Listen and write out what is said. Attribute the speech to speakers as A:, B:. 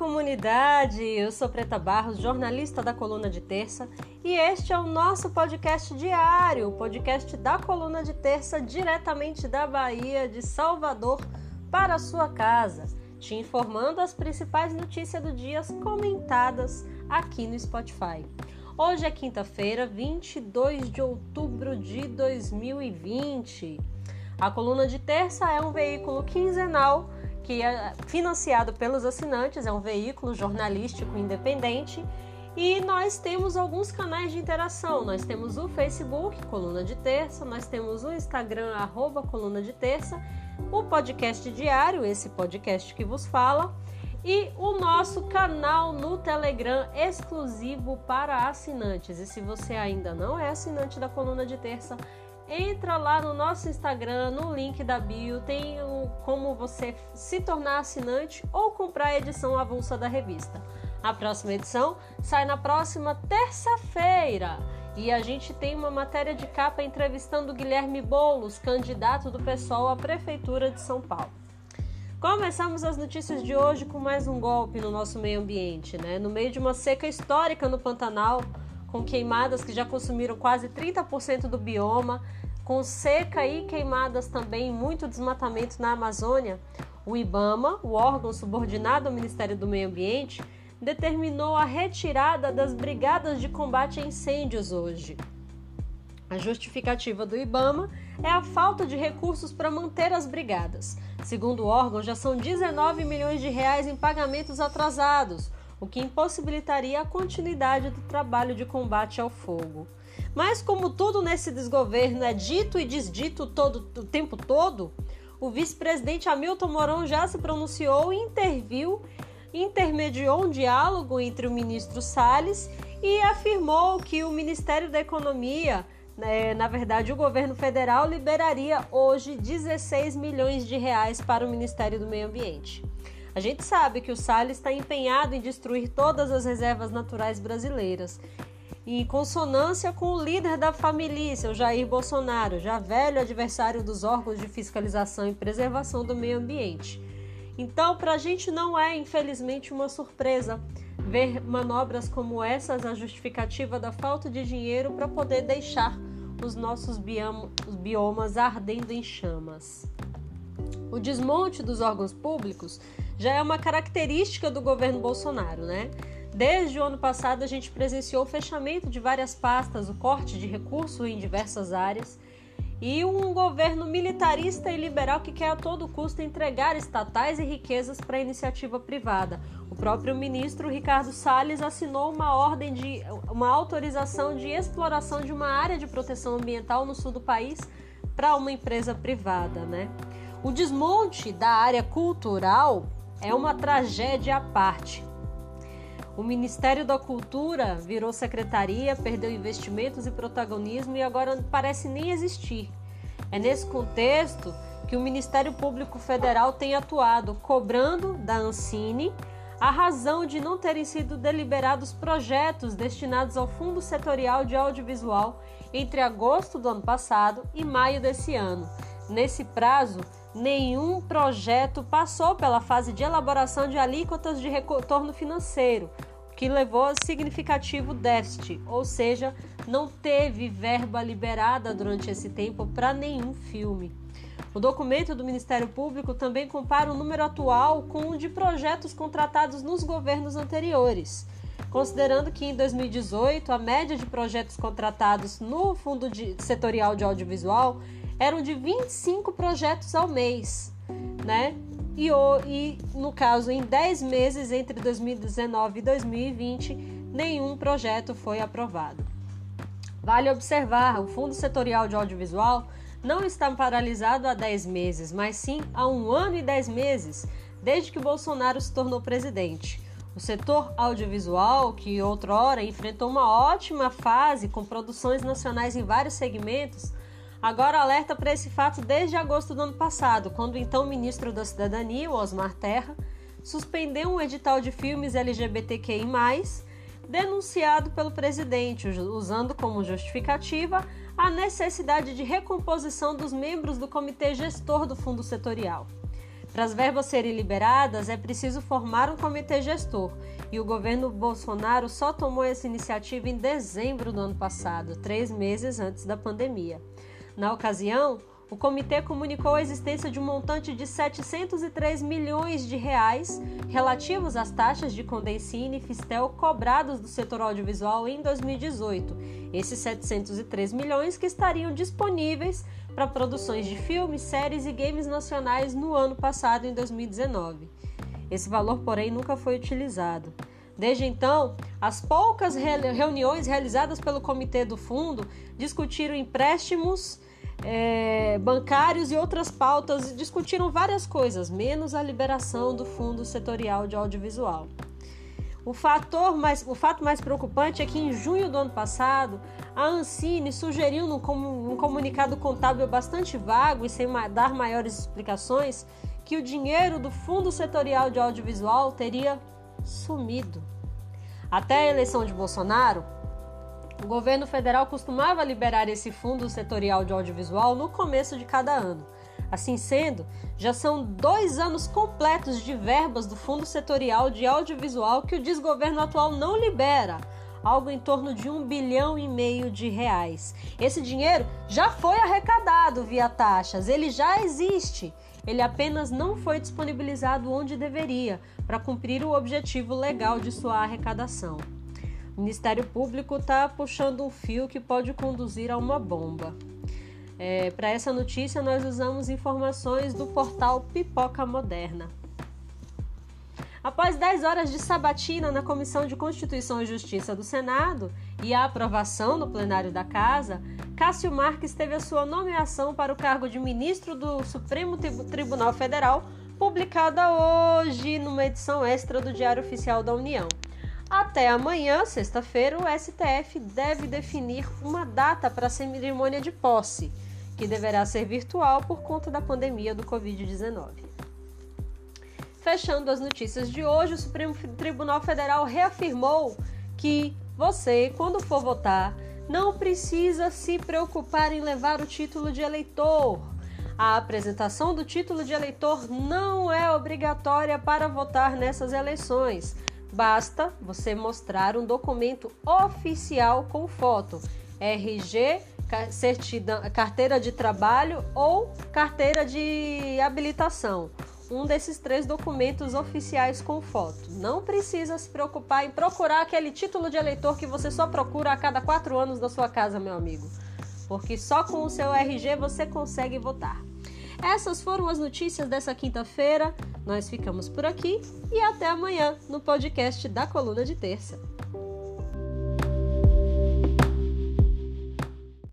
A: comunidade! Eu sou Preta Barros, jornalista da Coluna de Terça, e este é o nosso podcast diário, o podcast da Coluna de Terça, diretamente da Bahia, de Salvador, para a sua casa, te informando as principais notícias do dia comentadas aqui no Spotify. Hoje é quinta-feira, 22 de outubro de 2020. A Coluna de Terça é um veículo quinzenal que é financiado pelos assinantes, é um veículo jornalístico independente. E nós temos alguns canais de interação. Nós temos o Facebook, Coluna de Terça, nós temos o Instagram, arroba Coluna de Terça, o podcast diário, esse podcast que vos fala, e o nosso canal no Telegram exclusivo para assinantes. E se você ainda não é assinante da Coluna de Terça, entra lá no nosso Instagram, no link da bio, tem o, como você se tornar assinante ou comprar a edição avulsa da revista. A próxima edição sai na próxima terça-feira. E a gente tem uma matéria de capa entrevistando Guilherme Boulos, candidato do PSOL à Prefeitura de São Paulo. Começamos as notícias de hoje com mais um golpe no nosso meio ambiente, né? No meio de uma seca histórica no Pantanal, com queimadas que já consumiram quase 30% do bioma, com seca e queimadas também, muito desmatamento na Amazônia, o IBAMA, o órgão subordinado ao Ministério do Meio Ambiente, determinou a retirada das brigadas de combate a incêndios hoje. A justificativa do IBAMA é a falta de recursos para manter as brigadas. Segundo o órgão, já são 19 milhões de reais em pagamentos atrasados, o que impossibilitaria a continuidade do trabalho de combate ao fogo. Mas como tudo nesse desgoverno é dito e desdito todo, o tempo todo, o vice-presidente Hamilton Mourão já se pronunciou e interviu, intermediou um diálogo entre o ministro Salles e afirmou que o Ministério da Economia, né, na verdade o governo federal, liberaria hoje 16 milhões de reais para o Ministério do Meio Ambiente. A gente sabe que o Salles está empenhado em destruir todas as reservas naturais brasileiras em consonância com o líder da família, o Jair Bolsonaro, já velho adversário dos órgãos de fiscalização e preservação do meio ambiente. Então, para a gente não é, infelizmente, uma surpresa ver manobras como essas a justificativa da falta de dinheiro para poder deixar os nossos biomas ardendo em chamas. O desmonte dos órgãos públicos já é uma característica do governo Bolsonaro, né? Desde o ano passado, a gente presenciou o fechamento de várias pastas, o corte de recursos em diversas áreas e um governo militarista e liberal que quer a todo custo entregar estatais e riquezas para a iniciativa privada. O próprio ministro Ricardo Salles assinou uma ordem de uma autorização de exploração de uma área de proteção ambiental no sul do país para uma empresa privada, né? O desmonte da área cultural é uma tragédia à parte. O Ministério da Cultura virou secretaria, perdeu investimentos e protagonismo e agora parece nem existir. É nesse contexto que o Ministério Público Federal tem atuado, cobrando da Ancine a razão de não terem sido deliberados projetos destinados ao Fundo Setorial de Audiovisual entre agosto do ano passado e maio desse ano. Nesse prazo, nenhum projeto passou pela fase de elaboração de alíquotas de retorno financeiro, que levou a significativo déficit, ou seja, não teve verba liberada durante esse tempo para nenhum filme. O documento do Ministério Público também compara o número atual com o de projetos contratados nos governos anteriores, considerando que em 2018 a média de projetos contratados no Fundo de Setorial de Audiovisual eram de 25 projetos ao mês, né? e, e no caso, em 10 meses entre 2019 e 2020, nenhum projeto foi aprovado. Vale observar, o Fundo Setorial de Audiovisual não está paralisado há 10 meses, mas sim há um ano e 10 meses, desde que Bolsonaro se tornou presidente. O setor audiovisual, que outrora enfrentou uma ótima fase com produções nacionais em vários segmentos, agora alerta para esse fato desde agosto do ano passado, quando o então ministro da Cidadania, Osmar Terra, suspendeu um edital de filmes LGBTQI, denunciado pelo presidente, usando como justificativa a necessidade de recomposição dos membros do comitê gestor do fundo setorial. Para as verbas serem liberadas, é preciso formar um comitê gestor, e o governo Bolsonaro só tomou essa iniciativa em dezembro do ano passado, três meses antes da pandemia. Na ocasião, o comitê comunicou a existência de um montante de 703 milhões de reais relativos às taxas de Condensine e Fistel cobrados do setor audiovisual em 2018. Esses 703 milhões que estariam disponíveis para produções de filmes, séries e games nacionais no ano passado, em 2019. Esse valor, porém, nunca foi utilizado. Desde então, as poucas reuniões realizadas pelo comitê do fundo discutiram empréstimos é, bancários e outras pautas discutiram várias coisas, menos a liberação do Fundo Setorial de Audiovisual. O, fator mais, o fato mais preocupante é que em junho do ano passado, a Ancine sugeriu num, um comunicado contábil bastante vago e sem dar maiores explicações que o dinheiro do Fundo Setorial de Audiovisual teria sumido. Até a eleição de Bolsonaro, o governo federal costumava liberar esse fundo setorial de audiovisual no começo de cada ano. Assim sendo, já são dois anos completos de verbas do Fundo Setorial de Audiovisual que o desgoverno atual não libera, algo em torno de um bilhão e meio de reais. Esse dinheiro já foi arrecadado via taxas, ele já existe. Ele apenas não foi disponibilizado onde deveria para cumprir o objetivo legal de sua arrecadação. O Ministério Público está puxando um fio que pode conduzir a uma bomba. É, Para essa notícia, nós usamos informações do portal Pipoca Moderna. Após 10 horas de sabatina na Comissão de Constituição e Justiça do Senado e a aprovação no plenário da Casa, Cássio Marques teve a sua nomeação para o cargo de ministro do Supremo Tribunal Federal, publicada hoje numa edição extra do Diário Oficial da União. Até amanhã, sexta-feira, o STF deve definir uma data para a cerimônia de posse, que deverá ser virtual por conta da pandemia do Covid-19. Fechando as notícias de hoje, o Supremo Tribunal Federal reafirmou que você, quando for votar, não precisa se preocupar em levar o título de eleitor. A apresentação do título de eleitor não é obrigatória para votar nessas eleições. Basta você mostrar um documento oficial com foto, RG, certidão, carteira de trabalho ou carteira de habilitação. Um desses três documentos oficiais com foto. Não precisa se preocupar em procurar aquele título de eleitor que você só procura a cada quatro anos da sua casa, meu amigo. Porque só com o seu RG você consegue votar. Essas foram as notícias dessa quinta-feira. Nós ficamos por aqui e até amanhã no podcast da Coluna de Terça.